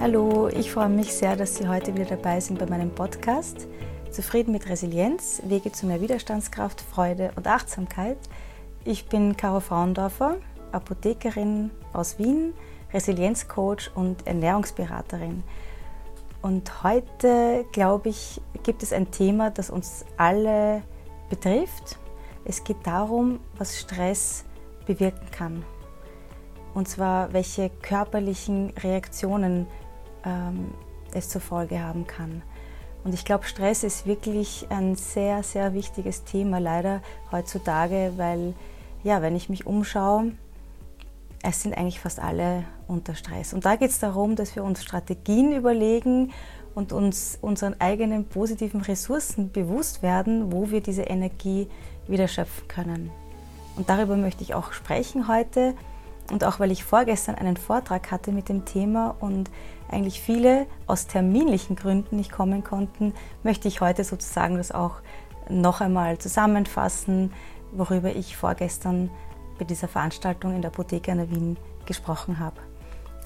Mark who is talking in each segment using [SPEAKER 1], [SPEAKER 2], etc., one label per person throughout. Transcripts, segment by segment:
[SPEAKER 1] Hallo, ich freue mich sehr, dass Sie heute wieder dabei sind bei meinem Podcast. Zufrieden mit Resilienz, Wege zu mehr Widerstandskraft, Freude und Achtsamkeit. Ich bin Caro Frauendorfer, Apothekerin aus Wien, Resilienzcoach und Ernährungsberaterin. Und heute, glaube ich, gibt es ein Thema, das uns alle betrifft. Es geht darum, was Stress bewirken kann. Und zwar, welche körperlichen Reaktionen ähm, es zur Folge haben kann. Und ich glaube, Stress ist wirklich ein sehr, sehr wichtiges Thema leider heutzutage, weil ja, wenn ich mich umschaue, es sind eigentlich fast alle unter Stress. Und da geht es darum, dass wir uns Strategien überlegen und uns unseren eigenen positiven Ressourcen bewusst werden, wo wir diese Energie wieder schöpfen können. Und darüber möchte ich auch sprechen heute. Und auch weil ich vorgestern einen Vortrag hatte mit dem Thema und eigentlich viele aus terminlichen Gründen nicht kommen konnten, möchte ich heute sozusagen das auch noch einmal zusammenfassen, worüber ich vorgestern bei dieser Veranstaltung in der Apotheke an der Wien gesprochen habe.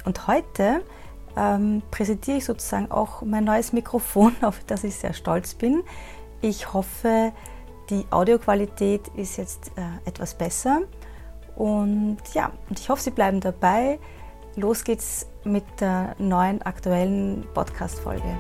[SPEAKER 1] Und heute ähm, präsentiere ich sozusagen auch mein neues Mikrofon, auf das ich sehr stolz bin. Ich hoffe, die Audioqualität ist jetzt äh, etwas besser. Und ja, und ich hoffe, Sie bleiben dabei. Los geht's mit der neuen aktuellen Podcast-Folge.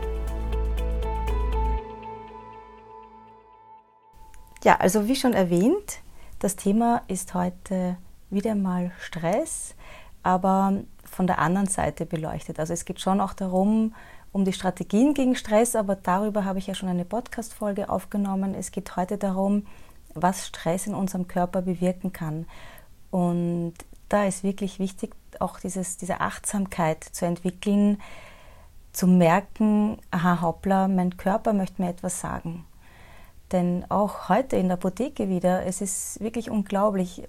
[SPEAKER 1] Ja, also wie schon erwähnt, das Thema ist heute wieder mal Stress, aber von der anderen Seite beleuchtet. Also es geht schon auch darum, um die Strategien gegen Stress, aber darüber habe ich ja schon eine Podcast-Folge aufgenommen. Es geht heute darum, was Stress in unserem Körper bewirken kann. Und da ist wirklich wichtig, auch dieses, diese Achtsamkeit zu entwickeln, zu merken, aha, hoppla, mein Körper möchte mir etwas sagen. Denn auch heute in der Apotheke wieder, es ist wirklich unglaublich.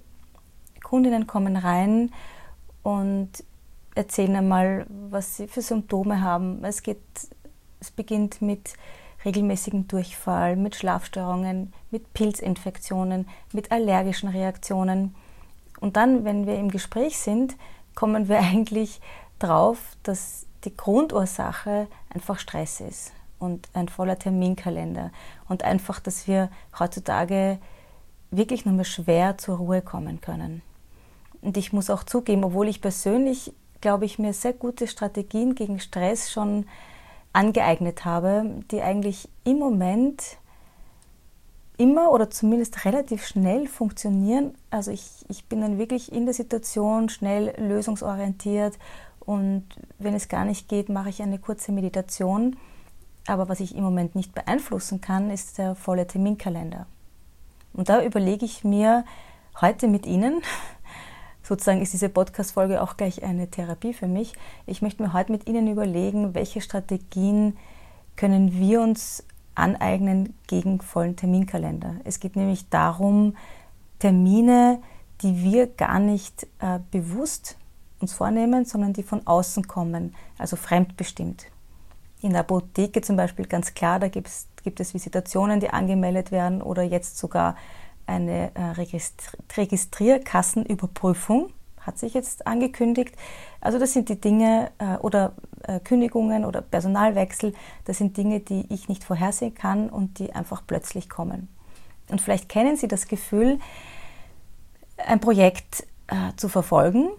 [SPEAKER 1] Kundinnen kommen rein und erzählen einmal, was sie für Symptome haben. Es, geht, es beginnt mit regelmäßigen Durchfall, mit Schlafstörungen, mit Pilzinfektionen, mit allergischen Reaktionen. Und dann, wenn wir im Gespräch sind, kommen wir eigentlich drauf, dass die Grundursache einfach Stress ist und ein voller Terminkalender und einfach, dass wir heutzutage wirklich nur mehr schwer zur Ruhe kommen können. Und ich muss auch zugeben, obwohl ich persönlich, glaube ich, mir sehr gute Strategien gegen Stress schon angeeignet habe, die eigentlich im Moment immer oder zumindest relativ schnell funktionieren. Also ich, ich bin dann wirklich in der Situation schnell lösungsorientiert und wenn es gar nicht geht, mache ich eine kurze Meditation. Aber was ich im Moment nicht beeinflussen kann, ist der volle Terminkalender. Und da überlege ich mir heute mit Ihnen, sozusagen ist diese Podcast-Folge auch gleich eine Therapie für mich, ich möchte mir heute mit Ihnen überlegen, welche Strategien können wir uns aneignen gegen vollen Terminkalender. Es geht nämlich darum, Termine, die wir gar nicht äh, bewusst uns vornehmen, sondern die von außen kommen, also fremdbestimmt. In der Apotheke zum Beispiel ganz klar, da gibt es Visitationen, die angemeldet werden oder jetzt sogar eine äh, Registrierkassenüberprüfung hat sich jetzt angekündigt. Also das sind die Dinge äh, oder äh, Kündigungen oder Personalwechsel, das sind Dinge, die ich nicht vorhersehen kann und die einfach plötzlich kommen. Und vielleicht kennen Sie das Gefühl, ein Projekt äh, zu verfolgen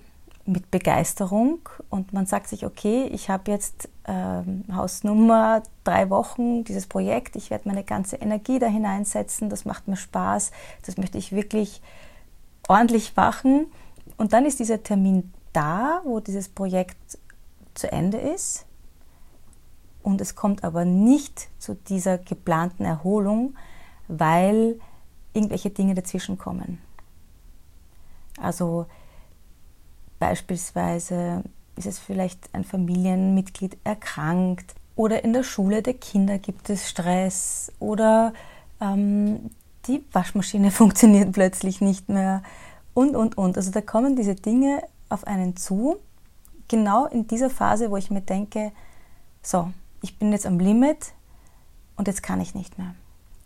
[SPEAKER 1] mit Begeisterung und man sagt sich, okay, ich habe jetzt ähm, Hausnummer drei Wochen dieses Projekt, ich werde meine ganze Energie da hineinsetzen, das macht mir Spaß, das möchte ich wirklich ordentlich machen und dann ist dieser Termin da, wo dieses Projekt zu Ende ist. Und es kommt aber nicht zu dieser geplanten Erholung, weil irgendwelche Dinge dazwischen kommen. Also beispielsweise ist es vielleicht ein Familienmitglied erkrankt oder in der Schule der Kinder gibt es Stress oder ähm, die Waschmaschine funktioniert plötzlich nicht mehr und, und, und. Also da kommen diese Dinge auf einen zu, genau in dieser Phase, wo ich mir denke, so, ich bin jetzt am Limit und jetzt kann ich nicht mehr.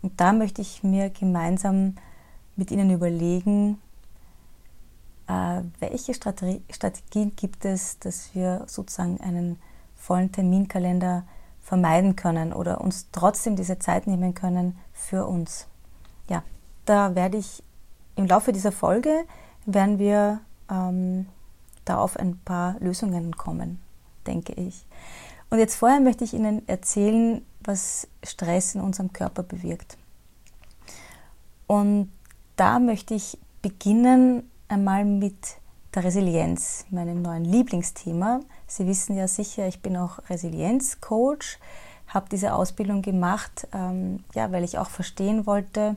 [SPEAKER 1] Und da möchte ich mir gemeinsam mit Ihnen überlegen, äh, welche Strategien gibt es, dass wir sozusagen einen vollen Terminkalender vermeiden können oder uns trotzdem diese Zeit nehmen können für uns. Ja, da werde ich im Laufe dieser Folge werden wir ähm, da auf ein paar Lösungen kommen, denke ich. Und jetzt vorher möchte ich Ihnen erzählen, was Stress in unserem Körper bewirkt. Und da möchte ich beginnen einmal mit der Resilienz, meinem neuen Lieblingsthema. Sie wissen ja sicher, ich bin auch Resilienzcoach, habe diese Ausbildung gemacht, ähm, ja, weil ich auch verstehen wollte,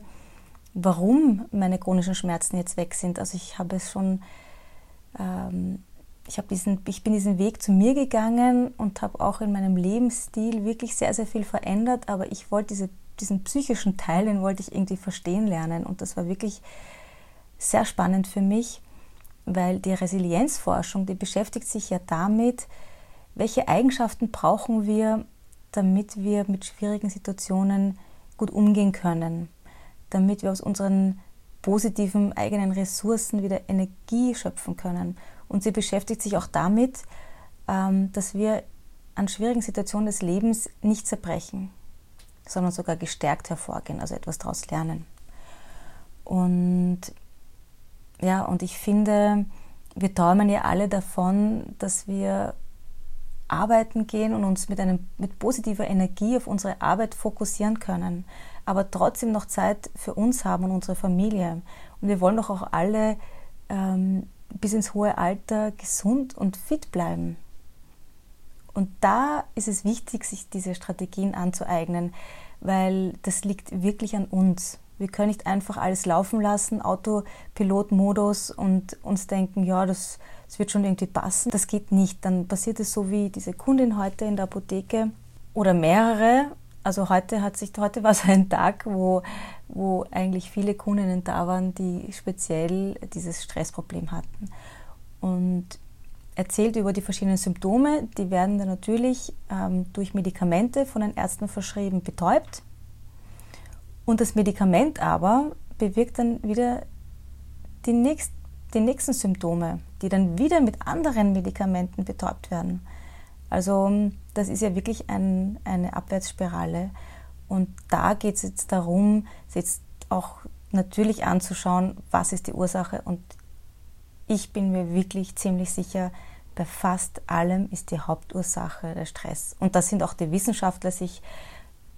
[SPEAKER 1] warum meine chronischen Schmerzen jetzt weg sind. Also ich habe es schon, ähm, ich, diesen, ich bin diesen Weg zu mir gegangen und habe auch in meinem Lebensstil wirklich sehr, sehr viel verändert, aber ich wollte diese, diesen psychischen Teil, den wollte ich irgendwie verstehen lernen und das war wirklich sehr spannend für mich, weil die Resilienzforschung, die beschäftigt sich ja damit, welche Eigenschaften brauchen wir, damit wir mit schwierigen Situationen gut umgehen können damit wir aus unseren positiven eigenen Ressourcen wieder Energie schöpfen können. Und sie beschäftigt sich auch damit, ähm, dass wir an schwierigen Situationen des Lebens nicht zerbrechen, sondern sogar gestärkt hervorgehen, also etwas daraus lernen. Und ja, und ich finde, wir träumen ja alle davon, dass wir arbeiten gehen und uns mit, einem, mit positiver Energie auf unsere Arbeit fokussieren können aber trotzdem noch Zeit für uns haben und unsere Familie. Und wir wollen doch auch alle ähm, bis ins hohe Alter gesund und fit bleiben. Und da ist es wichtig, sich diese Strategien anzueignen, weil das liegt wirklich an uns. Wir können nicht einfach alles laufen lassen, Autopilot-Modus und uns denken, ja, das, das wird schon irgendwie passen. Das geht nicht. Dann passiert es so wie diese Kundin heute in der Apotheke oder mehrere also heute hat sich, heute war so ein Tag, wo, wo eigentlich viele Kundinnen da waren, die speziell dieses Stressproblem hatten. Und erzählt über die verschiedenen Symptome, die werden dann natürlich ähm, durch Medikamente von den Ärzten verschrieben betäubt. Und das Medikament aber bewirkt dann wieder die, nächst, die nächsten Symptome, die dann wieder mit anderen Medikamenten betäubt werden. Also das ist ja wirklich ein, eine Abwärtsspirale. Und da geht es jetzt darum, jetzt auch natürlich anzuschauen, was ist die Ursache. Und ich bin mir wirklich ziemlich sicher, bei fast allem ist die Hauptursache der Stress. Und da sind auch die Wissenschaftler sich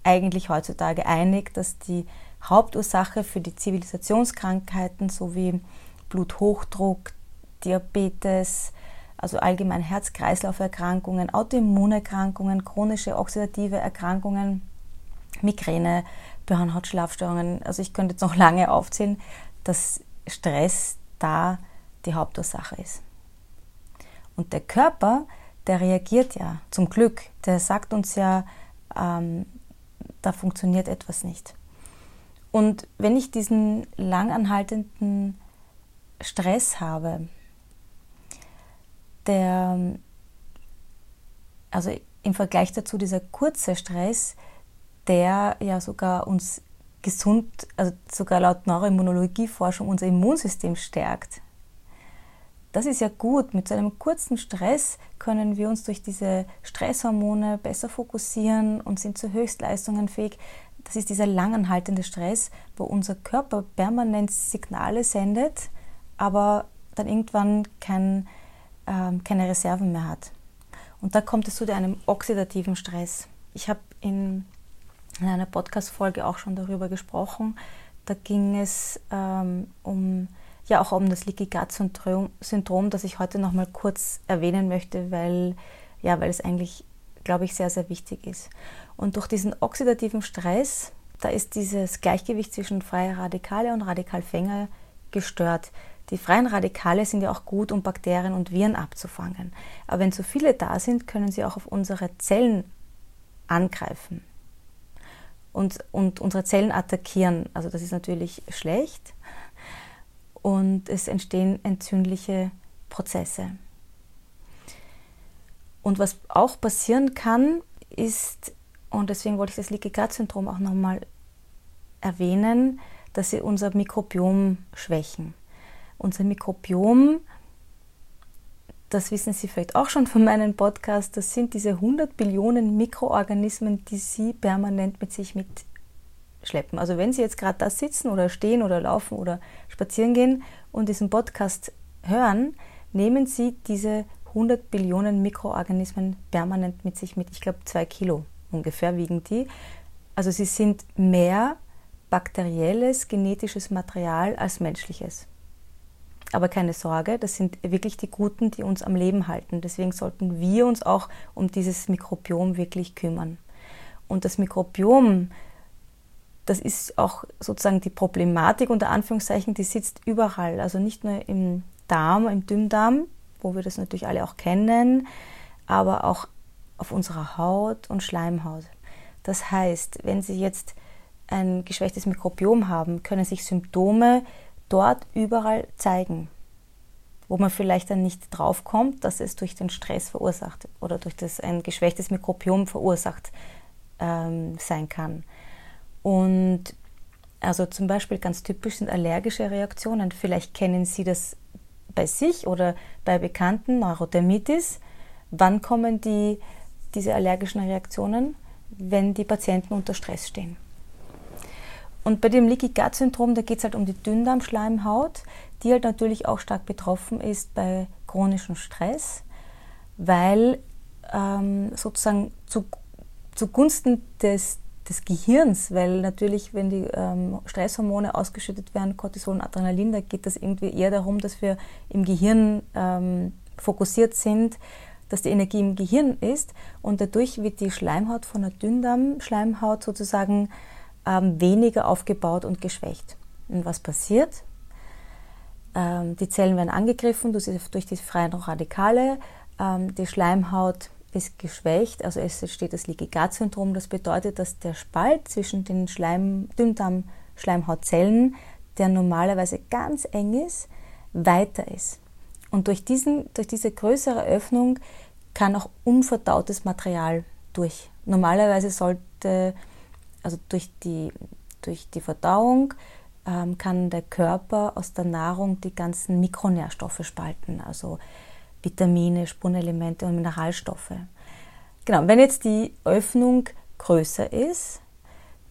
[SPEAKER 1] eigentlich heutzutage einig, dass die Hauptursache für die Zivilisationskrankheiten sowie Bluthochdruck, Diabetes, also allgemein Herz-Kreislauf-Erkrankungen, Autoimmunerkrankungen, chronische oxidative Erkrankungen, Migräne, Hirnhautschlafstörungen. Also ich könnte jetzt noch lange aufzählen, dass Stress da die Hauptursache ist. Und der Körper, der reagiert ja zum Glück. Der sagt uns ja, ähm, da funktioniert etwas nicht. Und wenn ich diesen langanhaltenden Stress habe, der, also im Vergleich dazu dieser kurze Stress, der ja sogar uns gesund, also sogar laut Neuroimmunologieforschung unser Immunsystem stärkt. Das ist ja gut. Mit so einem kurzen Stress können wir uns durch diese Stresshormone besser fokussieren und sind zu Höchstleistungen fähig. Das ist dieser langanhaltende Stress, wo unser Körper permanent Signale sendet, aber dann irgendwann kein ähm, keine Reserven mehr hat. Und da kommt es zu einem oxidativen Stress. Ich habe in, in, einer Podcast-Folge auch schon darüber gesprochen. Da ging es ähm, um ja auch um das Leaky Gut Syndrom, Syndrom, das ich heute noch mal kurz erwähnen möchte, weil ja, weil es eigentlich, glaube ich, sehr sehr wichtig ist. Und durch diesen oxidativen Stress, da ist dieses Gleichgewicht zwischen freier Radikale und Radikalfänger gestört. Die freien Radikale sind ja auch gut, um Bakterien und Viren abzufangen. Aber wenn zu viele da sind, können sie auch auf unsere Zellen angreifen und, und unsere Zellen attackieren. Also das ist natürlich schlecht und es entstehen entzündliche Prozesse. Und was auch passieren kann, ist, und deswegen wollte ich das Leaky Gut Syndrom auch nochmal erwähnen, dass sie unser Mikrobiom schwächen unser Mikrobiom, das wissen Sie vielleicht auch schon von meinem Podcast, das sind diese 100 Billionen Mikroorganismen, die Sie permanent mit sich mitschleppen. Also wenn Sie jetzt gerade da sitzen oder stehen oder laufen oder spazieren gehen und diesen Podcast hören, nehmen Sie diese 100 Billionen Mikroorganismen permanent mit sich mit. Ich glaube, zwei Kilo ungefähr wiegen die. Also sie sind mehr bakterielles, genetisches Material als menschliches. Aber keine Sorge, das sind wirklich die Guten, die uns am Leben halten. Deswegen sollten wir uns auch um dieses Mikrobiom wirklich kümmern. Und das Mikrobiom, das ist auch sozusagen die Problematik unter Anführungszeichen, die sitzt überall. Also nicht nur im Darm, im Dünndarm, wo wir das natürlich alle auch kennen, aber auch auf unserer Haut und Schleimhaut. Das heißt, wenn Sie jetzt ein geschwächtes Mikrobiom haben, können sich Symptome dort überall zeigen, wo man vielleicht dann nicht draufkommt, dass es durch den Stress verursacht oder durch das ein geschwächtes Mikrobiom verursacht ähm, sein kann. Und also zum Beispiel ganz typisch sind allergische Reaktionen. Vielleicht kennen Sie das bei sich oder bei Bekannten, Neurodermitis. Wann kommen die, diese allergischen Reaktionen? Wenn die Patienten unter Stress stehen. Und bei dem Leaky Gut Syndrom, da geht es halt um die Dünndarmschleimhaut, die halt natürlich auch stark betroffen ist bei chronischem Stress, weil ähm, sozusagen zu, zugunsten des, des Gehirns, weil natürlich, wenn die ähm, Stresshormone ausgeschüttet werden, Cortisol und Adrenalin, da geht es irgendwie eher darum, dass wir im Gehirn ähm, fokussiert sind, dass die Energie im Gehirn ist. Und dadurch wird die Schleimhaut von der Dünndarmschleimhaut sozusagen ähm, weniger aufgebaut und geschwächt. Und was passiert? Ähm, die Zellen werden angegriffen durch die freien Radikale. Ähm, die Schleimhaut ist geschwächt, also es entsteht das Leaky Gut Syndrom. Das bedeutet, dass der Spalt zwischen den Schleim, Dünndarm-Schleimhautzellen, der normalerweise ganz eng ist, weiter ist. Und durch, diesen, durch diese größere Öffnung kann auch unverdautes Material durch. Normalerweise sollte also durch die, durch die Verdauung ähm, kann der Körper aus der Nahrung die ganzen Mikronährstoffe spalten, also Vitamine, Spurenelemente und Mineralstoffe. Genau, wenn jetzt die Öffnung größer ist,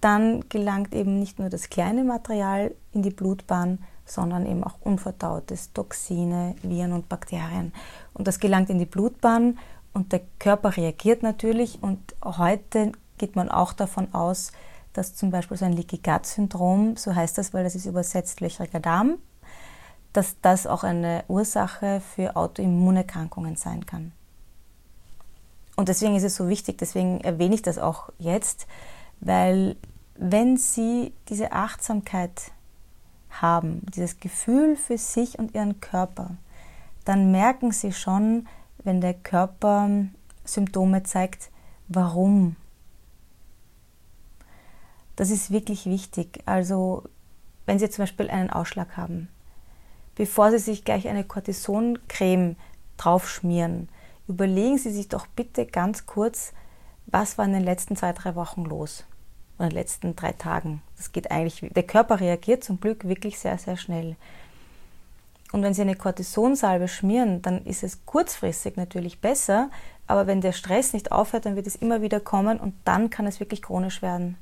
[SPEAKER 1] dann gelangt eben nicht nur das kleine Material in die Blutbahn, sondern eben auch unverdautes Toxine, Viren und Bakterien. Und das gelangt in die Blutbahn und der Körper reagiert natürlich und heute geht man auch davon aus, dass zum Beispiel so ein Leaky Gut Syndrom, so heißt das, weil das ist übersetzt löchriger Darm, dass das auch eine Ursache für Autoimmunerkrankungen sein kann. Und deswegen ist es so wichtig, deswegen erwähne ich das auch jetzt, weil wenn Sie diese Achtsamkeit haben, dieses Gefühl für sich und Ihren Körper, dann merken Sie schon, wenn der Körper Symptome zeigt, warum das ist wirklich wichtig. Also wenn Sie zum Beispiel einen Ausschlag haben, bevor Sie sich gleich eine Cortisoncreme draufschmieren, überlegen Sie sich doch bitte ganz kurz, was war in den letzten zwei, drei Wochen los? Oder in den letzten drei Tagen. Das geht eigentlich, der Körper reagiert zum Glück wirklich sehr, sehr schnell. Und wenn Sie eine Cortisonsalbe schmieren, dann ist es kurzfristig natürlich besser, aber wenn der Stress nicht aufhört, dann wird es immer wieder kommen und dann kann es wirklich chronisch werden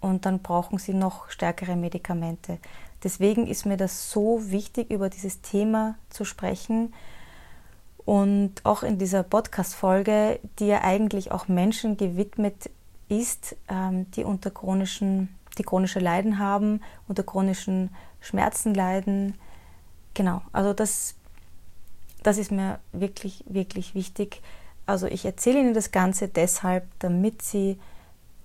[SPEAKER 1] und dann brauchen sie noch stärkere Medikamente. Deswegen ist mir das so wichtig, über dieses Thema zu sprechen. Und auch in dieser Podcast-Folge, die ja eigentlich auch Menschen gewidmet ist, ähm, die unter chronischen, die chronische Leiden haben, unter chronischen Schmerzen leiden. Genau, also das, das ist mir wirklich, wirklich wichtig. Also ich erzähle Ihnen das Ganze deshalb, damit Sie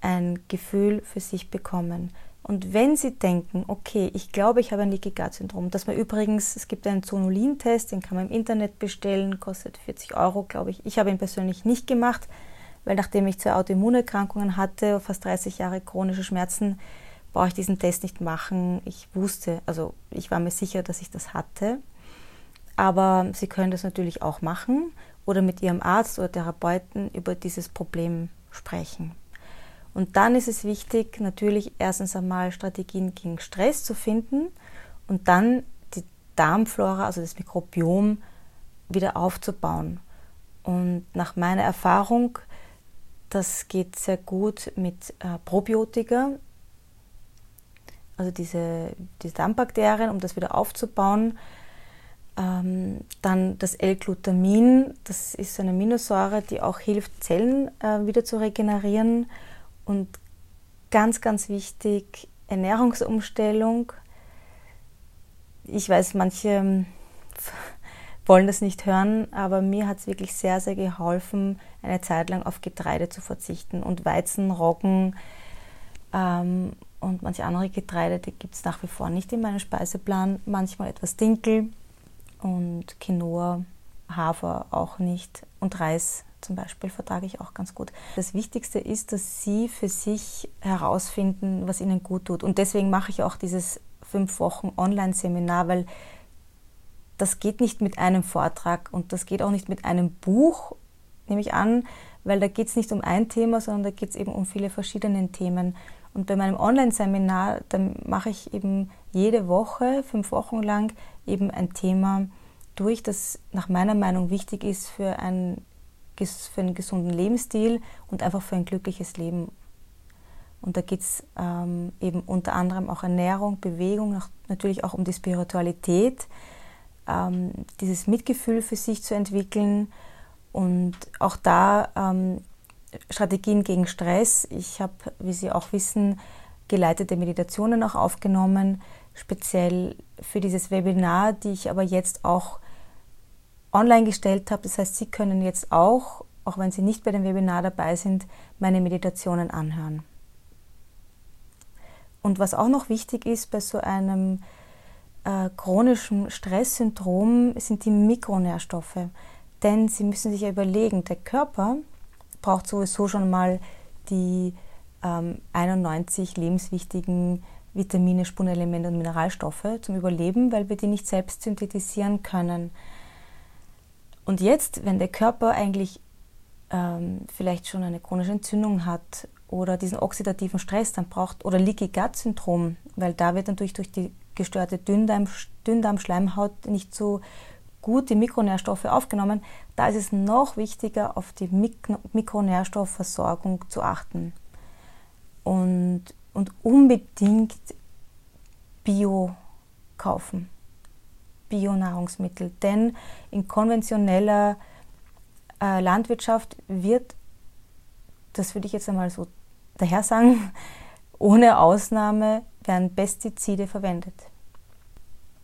[SPEAKER 1] ein Gefühl für sich bekommen. Und wenn Sie denken, okay, ich glaube, ich habe ein Leaky Gut Syndrom, dass man übrigens, es gibt einen Zonulin-Test, den kann man im Internet bestellen, kostet 40 Euro, glaube ich. Ich habe ihn persönlich nicht gemacht, weil nachdem ich zwei Autoimmunerkrankungen hatte, fast 30 Jahre chronische Schmerzen, brauche ich diesen Test nicht machen. Ich wusste, also ich war mir sicher, dass ich das hatte. Aber Sie können das natürlich auch machen oder mit Ihrem Arzt oder Therapeuten über dieses Problem sprechen. Und dann ist es wichtig, natürlich erstens einmal Strategien gegen Stress zu finden und dann die Darmflora, also das Mikrobiom, wieder aufzubauen. Und nach meiner Erfahrung, das geht sehr gut mit äh, Probiotika, also diese, diese Darmbakterien, um das wieder aufzubauen. Ähm, dann das L-Glutamin, das ist eine Aminosäure, die auch hilft, Zellen äh, wieder zu regenerieren. Und ganz, ganz wichtig, Ernährungsumstellung. Ich weiß, manche ähm, wollen das nicht hören, aber mir hat es wirklich sehr, sehr geholfen, eine Zeit lang auf Getreide zu verzichten und Weizen, Roggen ähm, und manche andere Getreide, die gibt es nach wie vor nicht in meinem Speiseplan. Manchmal etwas Dinkel und Quinoa, Hafer auch nicht und Reis zum Beispiel vertrage ich auch ganz gut. Das Wichtigste ist, dass Sie für sich herausfinden, was Ihnen gut tut. Und deswegen mache ich auch dieses fünf Wochen Online-Seminar, weil das geht nicht mit einem Vortrag und das geht auch nicht mit einem Buch, nehme ich an, weil da geht es nicht um ein Thema, sondern da geht es eben um viele verschiedene Themen. Und bei meinem Online-Seminar, dann mache ich eben jede Woche, fünf Wochen lang, eben ein Thema durch, das nach meiner Meinung wichtig ist für, ein, für einen gesunden Lebensstil und einfach für ein glückliches Leben. Und da geht es ähm, eben unter anderem auch Ernährung, Bewegung, natürlich auch um die Spiritualität, ähm, dieses Mitgefühl für sich zu entwickeln und auch da ähm, Strategien gegen Stress. Ich habe, wie Sie auch wissen, geleitete Meditationen auch aufgenommen, speziell für dieses Webinar, die ich aber jetzt auch online gestellt habe. Das heißt, Sie können jetzt auch, auch wenn Sie nicht bei dem Webinar dabei sind, meine Meditationen anhören. Und was auch noch wichtig ist bei so einem äh, chronischen Stresssyndrom, sind die Mikronährstoffe. Denn Sie müssen sich ja überlegen, der Körper braucht sowieso schon mal die ähm, 91 lebenswichtigen Vitamine, Spurenelemente und Mineralstoffe zum Überleben, weil wir die nicht selbst synthetisieren können. Und jetzt, wenn der Körper eigentlich ähm, vielleicht schon eine chronische Entzündung hat oder diesen oxidativen Stress dann braucht oder Leaky Gut Syndrom, weil da wird natürlich durch die gestörte Dünndarm, Dünndarmschleimhaut nicht so gut die Mikronährstoffe aufgenommen, da ist es noch wichtiger, auf die Mik Mikronährstoffversorgung zu achten. Und, und unbedingt Bio kaufen, Bio-Nahrungsmittel. Denn in konventioneller äh, Landwirtschaft wird, das würde ich jetzt einmal so daher sagen, ohne Ausnahme werden Pestizide verwendet.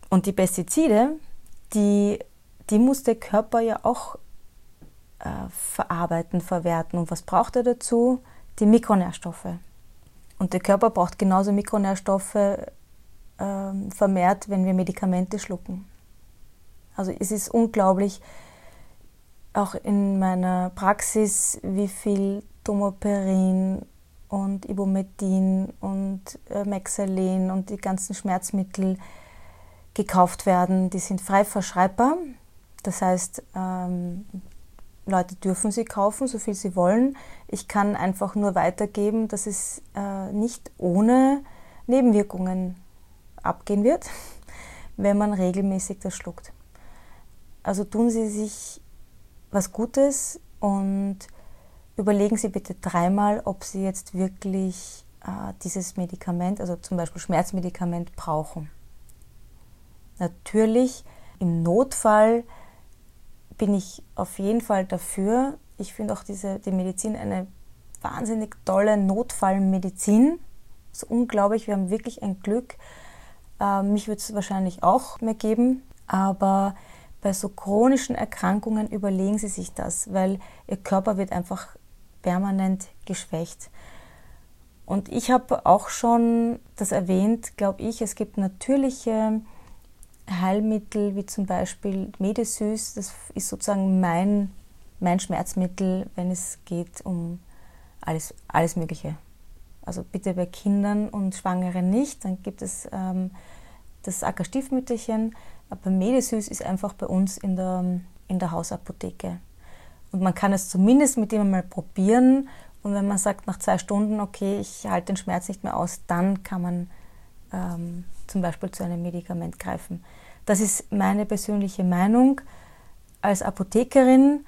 [SPEAKER 1] Und die Pestizide, die die muss der Körper ja auch äh, verarbeiten, verwerten. Und was braucht er dazu? Die Mikronährstoffe. Und der Körper braucht genauso Mikronährstoffe äh, vermehrt, wenn wir Medikamente schlucken. Also es ist unglaublich, auch in meiner Praxis, wie viel Tomoperin und Ibumetin und äh, Mexalen und die ganzen Schmerzmittel gekauft werden. Die sind frei verschreibbar. Das heißt, ähm, Leute dürfen sie kaufen, so viel sie wollen. Ich kann einfach nur weitergeben, dass es äh, nicht ohne Nebenwirkungen abgehen wird, wenn man regelmäßig das schluckt. Also tun Sie sich was Gutes und überlegen Sie bitte dreimal, ob Sie jetzt wirklich äh, dieses Medikament, also zum Beispiel Schmerzmedikament, brauchen. Natürlich im Notfall bin ich auf jeden Fall dafür. Ich finde auch diese, die Medizin eine wahnsinnig tolle Notfallmedizin. Ist unglaublich, wir haben wirklich ein Glück. Äh, mich würde es wahrscheinlich auch mehr geben, aber bei so chronischen Erkrankungen überlegen Sie sich das, weil Ihr Körper wird einfach permanent geschwächt. Und ich habe auch schon das erwähnt, glaube ich, es gibt natürliche Heilmittel wie zum Beispiel Medesüß, das ist sozusagen mein, mein Schmerzmittel, wenn es geht um alles, alles Mögliche. Also bitte bei Kindern und Schwangeren nicht. Dann gibt es ähm, das Ackerstiefmütterchen. Aber Medesüß ist einfach bei uns in der, in der Hausapotheke. Und man kann es zumindest mit dem mal probieren. Und wenn man sagt nach zwei Stunden, okay, ich halte den Schmerz nicht mehr aus, dann kann man ähm, zum Beispiel zu einem Medikament greifen. Das ist meine persönliche Meinung. als Apothekerin,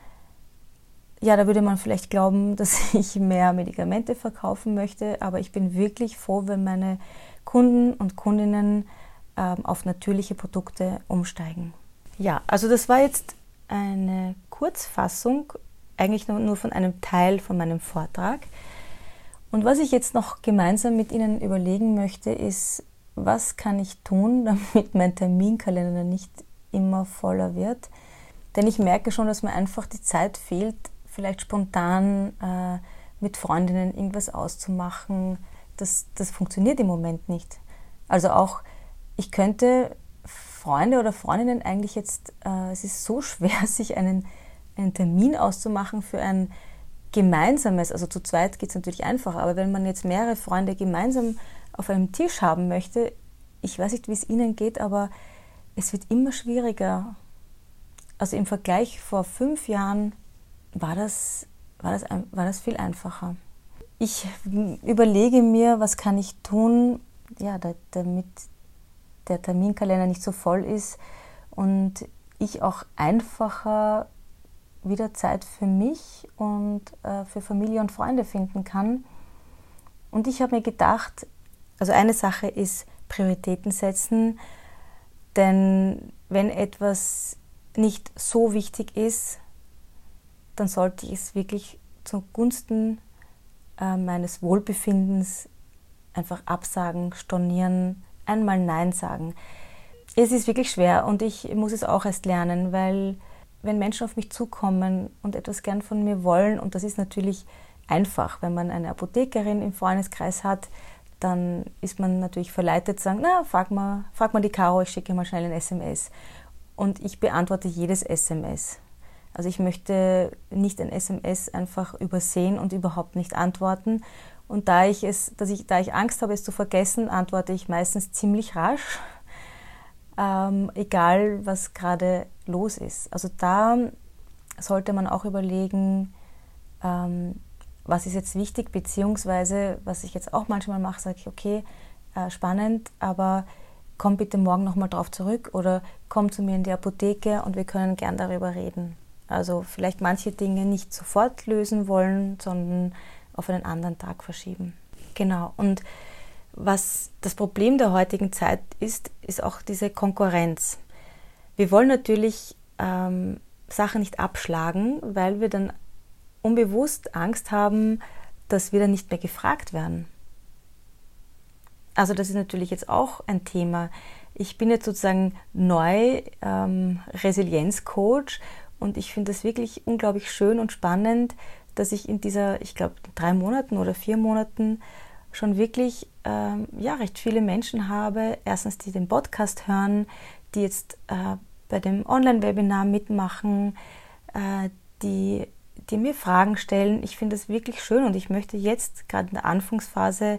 [SPEAKER 1] ja, da würde man vielleicht glauben, dass ich mehr Medikamente verkaufen möchte, aber ich bin wirklich froh, wenn meine Kunden und Kundinnen auf natürliche Produkte umsteigen. Ja, also das war jetzt eine Kurzfassung, eigentlich nur, nur von einem Teil von meinem Vortrag. Und was ich jetzt noch gemeinsam mit Ihnen überlegen möchte, ist, was kann ich tun, damit mein Terminkalender nicht immer voller wird. Denn ich merke schon, dass mir einfach die Zeit fehlt, vielleicht spontan äh, mit Freundinnen irgendwas auszumachen. Das, das funktioniert im Moment nicht. Also auch, ich könnte Freunde oder Freundinnen eigentlich jetzt, äh, es ist so schwer, sich einen, einen Termin auszumachen für ein gemeinsames, also zu zweit geht es natürlich einfacher, aber wenn man jetzt mehrere Freunde gemeinsam auf einem Tisch haben möchte, ich weiß nicht, wie es Ihnen geht, aber es wird immer schwieriger. Also im Vergleich vor fünf Jahren war das, war das, war das viel einfacher. Ich überlege mir, was kann ich tun, ja, damit der Terminkalender nicht so voll ist und ich auch einfacher wieder Zeit für mich und äh, für Familie und Freunde finden kann. Und ich habe mir gedacht, also eine Sache ist Prioritäten setzen, denn wenn etwas nicht so wichtig ist, dann sollte ich es wirklich zugunsten äh, meines Wohlbefindens einfach absagen, stornieren, einmal Nein sagen. Es ist wirklich schwer und ich muss es auch erst lernen, weil wenn Menschen auf mich zukommen und etwas gern von mir wollen, und das ist natürlich einfach, wenn man eine Apothekerin im Freundeskreis hat, dann ist man natürlich verleitet zu sagen, na, frag mal, frag mal die Caro, ich schicke mal schnell ein SMS. Und ich beantworte jedes SMS. Also ich möchte nicht ein SMS einfach übersehen und überhaupt nicht antworten. Und da ich es, dass ich, da ich Angst habe, es zu vergessen, antworte ich meistens ziemlich rasch, ähm, egal was gerade los ist. Also da sollte man auch überlegen, ähm, was ist jetzt wichtig, beziehungsweise was ich jetzt auch manchmal mache, sage ich, okay, äh, spannend, aber komm bitte morgen nochmal drauf zurück oder komm zu mir in die Apotheke und wir können gern darüber reden. Also vielleicht manche Dinge nicht sofort lösen wollen, sondern auf einen anderen Tag verschieben. Genau. Und was das Problem der heutigen Zeit ist, ist auch diese Konkurrenz. Wir wollen natürlich ähm, Sachen nicht abschlagen, weil wir dann unbewusst Angst haben, dass wir dann nicht mehr gefragt werden. Also das ist natürlich jetzt auch ein Thema. Ich bin jetzt sozusagen neu ähm, Resilienzcoach und ich finde es wirklich unglaublich schön und spannend, dass ich in dieser, ich glaube, drei Monaten oder vier Monaten schon wirklich ähm, ja, recht viele Menschen habe. Erstens, die den Podcast hören, die jetzt äh, bei dem Online-Webinar mitmachen, äh, die die mir Fragen stellen. Ich finde das wirklich schön und ich möchte jetzt gerade in der Anfangsphase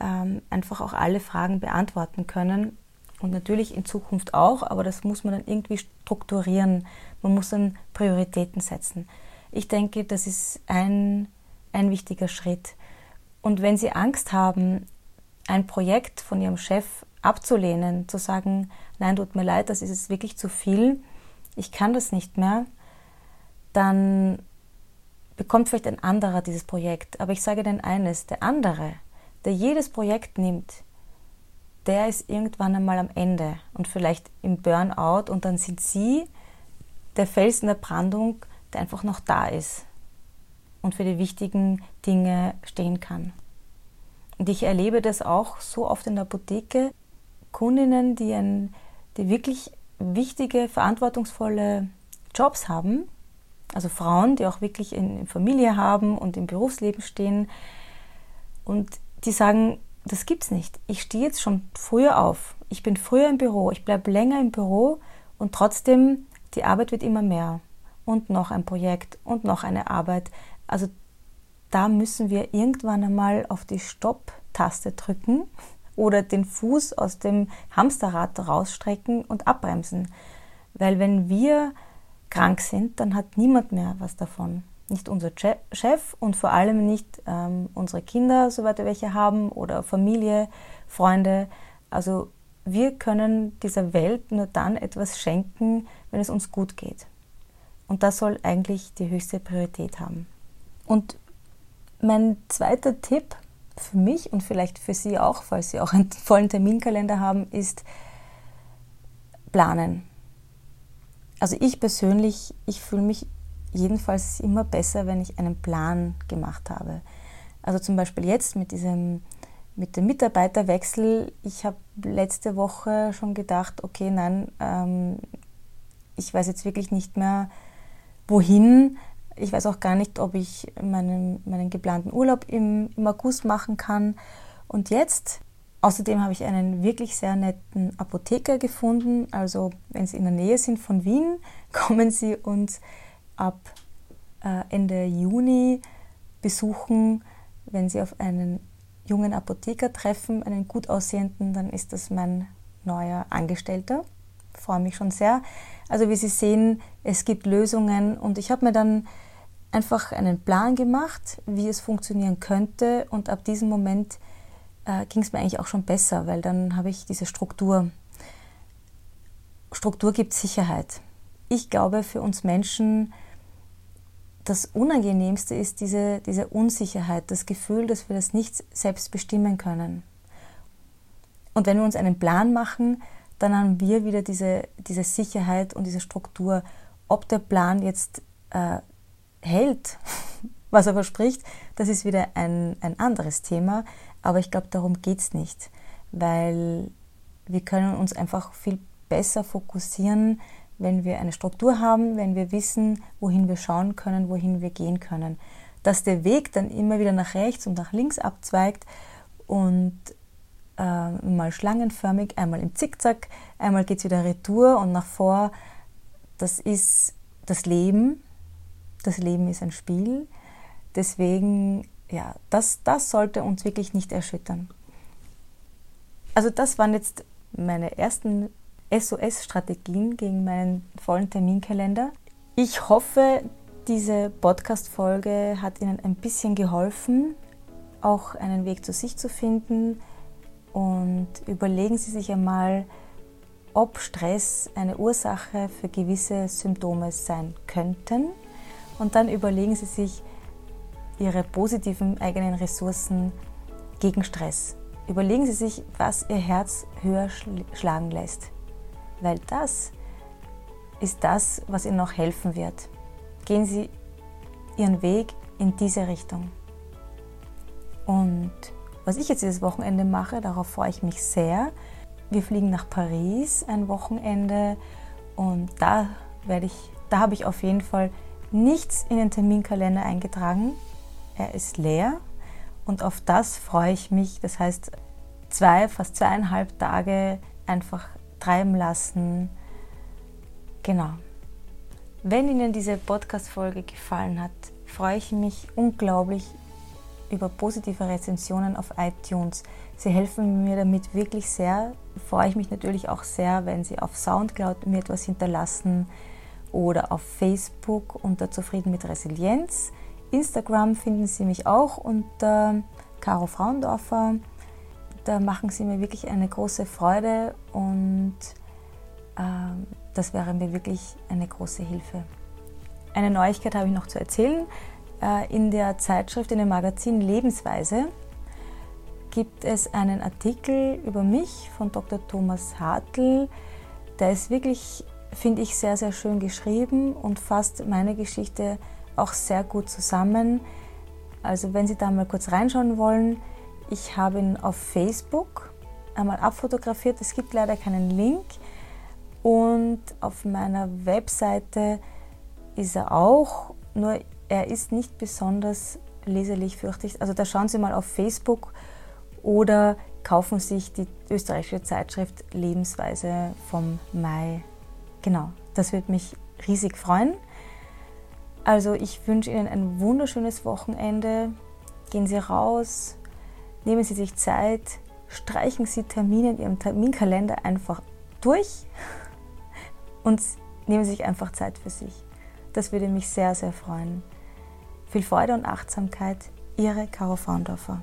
[SPEAKER 1] ähm, einfach auch alle Fragen beantworten können. Und natürlich in Zukunft auch, aber das muss man dann irgendwie strukturieren. Man muss dann Prioritäten setzen. Ich denke, das ist ein, ein wichtiger Schritt. Und wenn Sie Angst haben, ein Projekt von Ihrem Chef abzulehnen, zu sagen, nein, tut mir leid, das ist jetzt wirklich zu viel, ich kann das nicht mehr, dann bekommt vielleicht ein anderer dieses Projekt. Aber ich sage Ihnen eines, der andere, der jedes Projekt nimmt, der ist irgendwann einmal am Ende und vielleicht im Burnout und dann sind Sie der Fels in der Brandung, der einfach noch da ist und für die wichtigen Dinge stehen kann. Und ich erlebe das auch so oft in der Apotheke, Kundinnen, die, ein, die wirklich wichtige, verantwortungsvolle Jobs haben, also Frauen, die auch wirklich in, in Familie haben und im Berufsleben stehen. Und die sagen, das gibt's nicht. Ich stehe jetzt schon früher auf. Ich bin früher im Büro. Ich bleibe länger im Büro und trotzdem, die Arbeit wird immer mehr. Und noch ein Projekt und noch eine Arbeit. Also da müssen wir irgendwann einmal auf die Stopp-Taste drücken oder den Fuß aus dem Hamsterrad rausstrecken und abbremsen. Weil wenn wir krank sind, dann hat niemand mehr was davon. Nicht unser Chef und vor allem nicht ähm, unsere Kinder, soweit wir welche haben, oder Familie, Freunde. Also wir können dieser Welt nur dann etwas schenken, wenn es uns gut geht. Und das soll eigentlich die höchste Priorität haben. Und mein zweiter Tipp für mich und vielleicht für Sie auch, falls Sie auch einen vollen Terminkalender haben, ist planen. Also ich persönlich, ich fühle mich jedenfalls immer besser, wenn ich einen Plan gemacht habe. Also zum Beispiel jetzt mit diesem mit dem Mitarbeiterwechsel. Ich habe letzte Woche schon gedacht, okay, nein, ähm, ich weiß jetzt wirklich nicht mehr, wohin. Ich weiß auch gar nicht, ob ich meinen, meinen geplanten Urlaub im, im August machen kann. Und jetzt, außerdem habe ich einen wirklich sehr netten Apotheker gefunden. Also wenn Sie in der Nähe sind von Wien, kommen Sie uns ab äh, Ende Juni besuchen. Wenn Sie auf einen jungen Apotheker treffen, einen gut aussehenden, dann ist das mein neuer Angestellter. Ich freue mich schon sehr. Also wie Sie sehen, es gibt Lösungen und ich habe mir dann einfach einen Plan gemacht, wie es funktionieren könnte und ab diesem Moment äh, ging es mir eigentlich auch schon besser, weil dann habe ich diese Struktur. Struktur gibt Sicherheit. Ich glaube, für uns Menschen das Unangenehmste ist diese, diese Unsicherheit, das Gefühl, dass wir das nicht selbst bestimmen können. Und wenn wir uns einen Plan machen, dann haben wir wieder diese, diese Sicherheit und diese Struktur. Ob der Plan jetzt äh, hält, was er verspricht, das ist wieder ein, ein anderes Thema. Aber ich glaube, darum geht es nicht, weil wir können uns einfach viel besser fokussieren, wenn wir eine Struktur haben, wenn wir wissen, wohin wir schauen können, wohin wir gehen können. Dass der Weg dann immer wieder nach rechts und nach links abzweigt und äh, mal schlangenförmig, einmal im Zickzack, einmal geht es wieder retour und nach vor. Das ist das Leben. Das Leben ist ein Spiel. Deswegen, ja, das, das sollte uns wirklich nicht erschüttern. Also das waren jetzt meine ersten SOS-Strategien gegen meinen vollen Terminkalender. Ich hoffe, diese Podcast-Folge hat Ihnen ein bisschen geholfen, auch einen Weg zu sich zu finden, und überlegen Sie sich einmal, ob Stress eine Ursache für gewisse Symptome sein könnten. Und dann überlegen Sie sich Ihre positiven eigenen Ressourcen gegen Stress. Überlegen Sie sich, was Ihr Herz höher schlagen lässt. Weil das ist das, was Ihnen noch helfen wird. Gehen Sie Ihren Weg in diese Richtung. Und was ich jetzt dieses Wochenende mache, darauf freue ich mich sehr. Wir fliegen nach Paris ein Wochenende und da werde ich, da habe ich auf jeden Fall nichts in den Terminkalender eingetragen. Er ist leer und auf das freue ich mich. Das heißt, zwei, fast zweieinhalb Tage einfach treiben lassen. Genau. Wenn Ihnen diese Podcast-Folge gefallen hat, freue ich mich unglaublich über positive Rezensionen auf iTunes. Sie helfen mir damit wirklich sehr. Freue ich mich natürlich auch sehr, wenn Sie auf Soundcloud mir etwas hinterlassen oder auf Facebook unter Zufrieden mit Resilienz. Instagram finden Sie mich auch unter Caro Frauendorfer. Da machen Sie mir wirklich eine große Freude und äh, das wäre mir wirklich eine große Hilfe. Eine Neuigkeit habe ich noch zu erzählen. Äh, in der Zeitschrift, in dem Magazin Lebensweise gibt es einen Artikel über mich von Dr. Thomas Hartl. Der ist wirklich, finde ich, sehr, sehr schön geschrieben und fasst meine Geschichte auch sehr gut zusammen. Also wenn Sie da mal kurz reinschauen wollen, ich habe ihn auf Facebook einmal abfotografiert. Es gibt leider keinen Link. Und auf meiner Webseite ist er auch, nur er ist nicht besonders leserlich, fürchte ich. Also da schauen Sie mal auf Facebook oder kaufen sich die österreichische Zeitschrift Lebensweise vom Mai. Genau, das würde mich riesig freuen. Also ich wünsche Ihnen ein wunderschönes Wochenende. Gehen Sie raus, nehmen Sie sich Zeit, streichen Sie Termine in Ihrem Terminkalender einfach durch und nehmen Sie sich einfach Zeit für sich. Das würde mich sehr, sehr freuen. Viel Freude und Achtsamkeit, Ihre Caro Fraundorfer.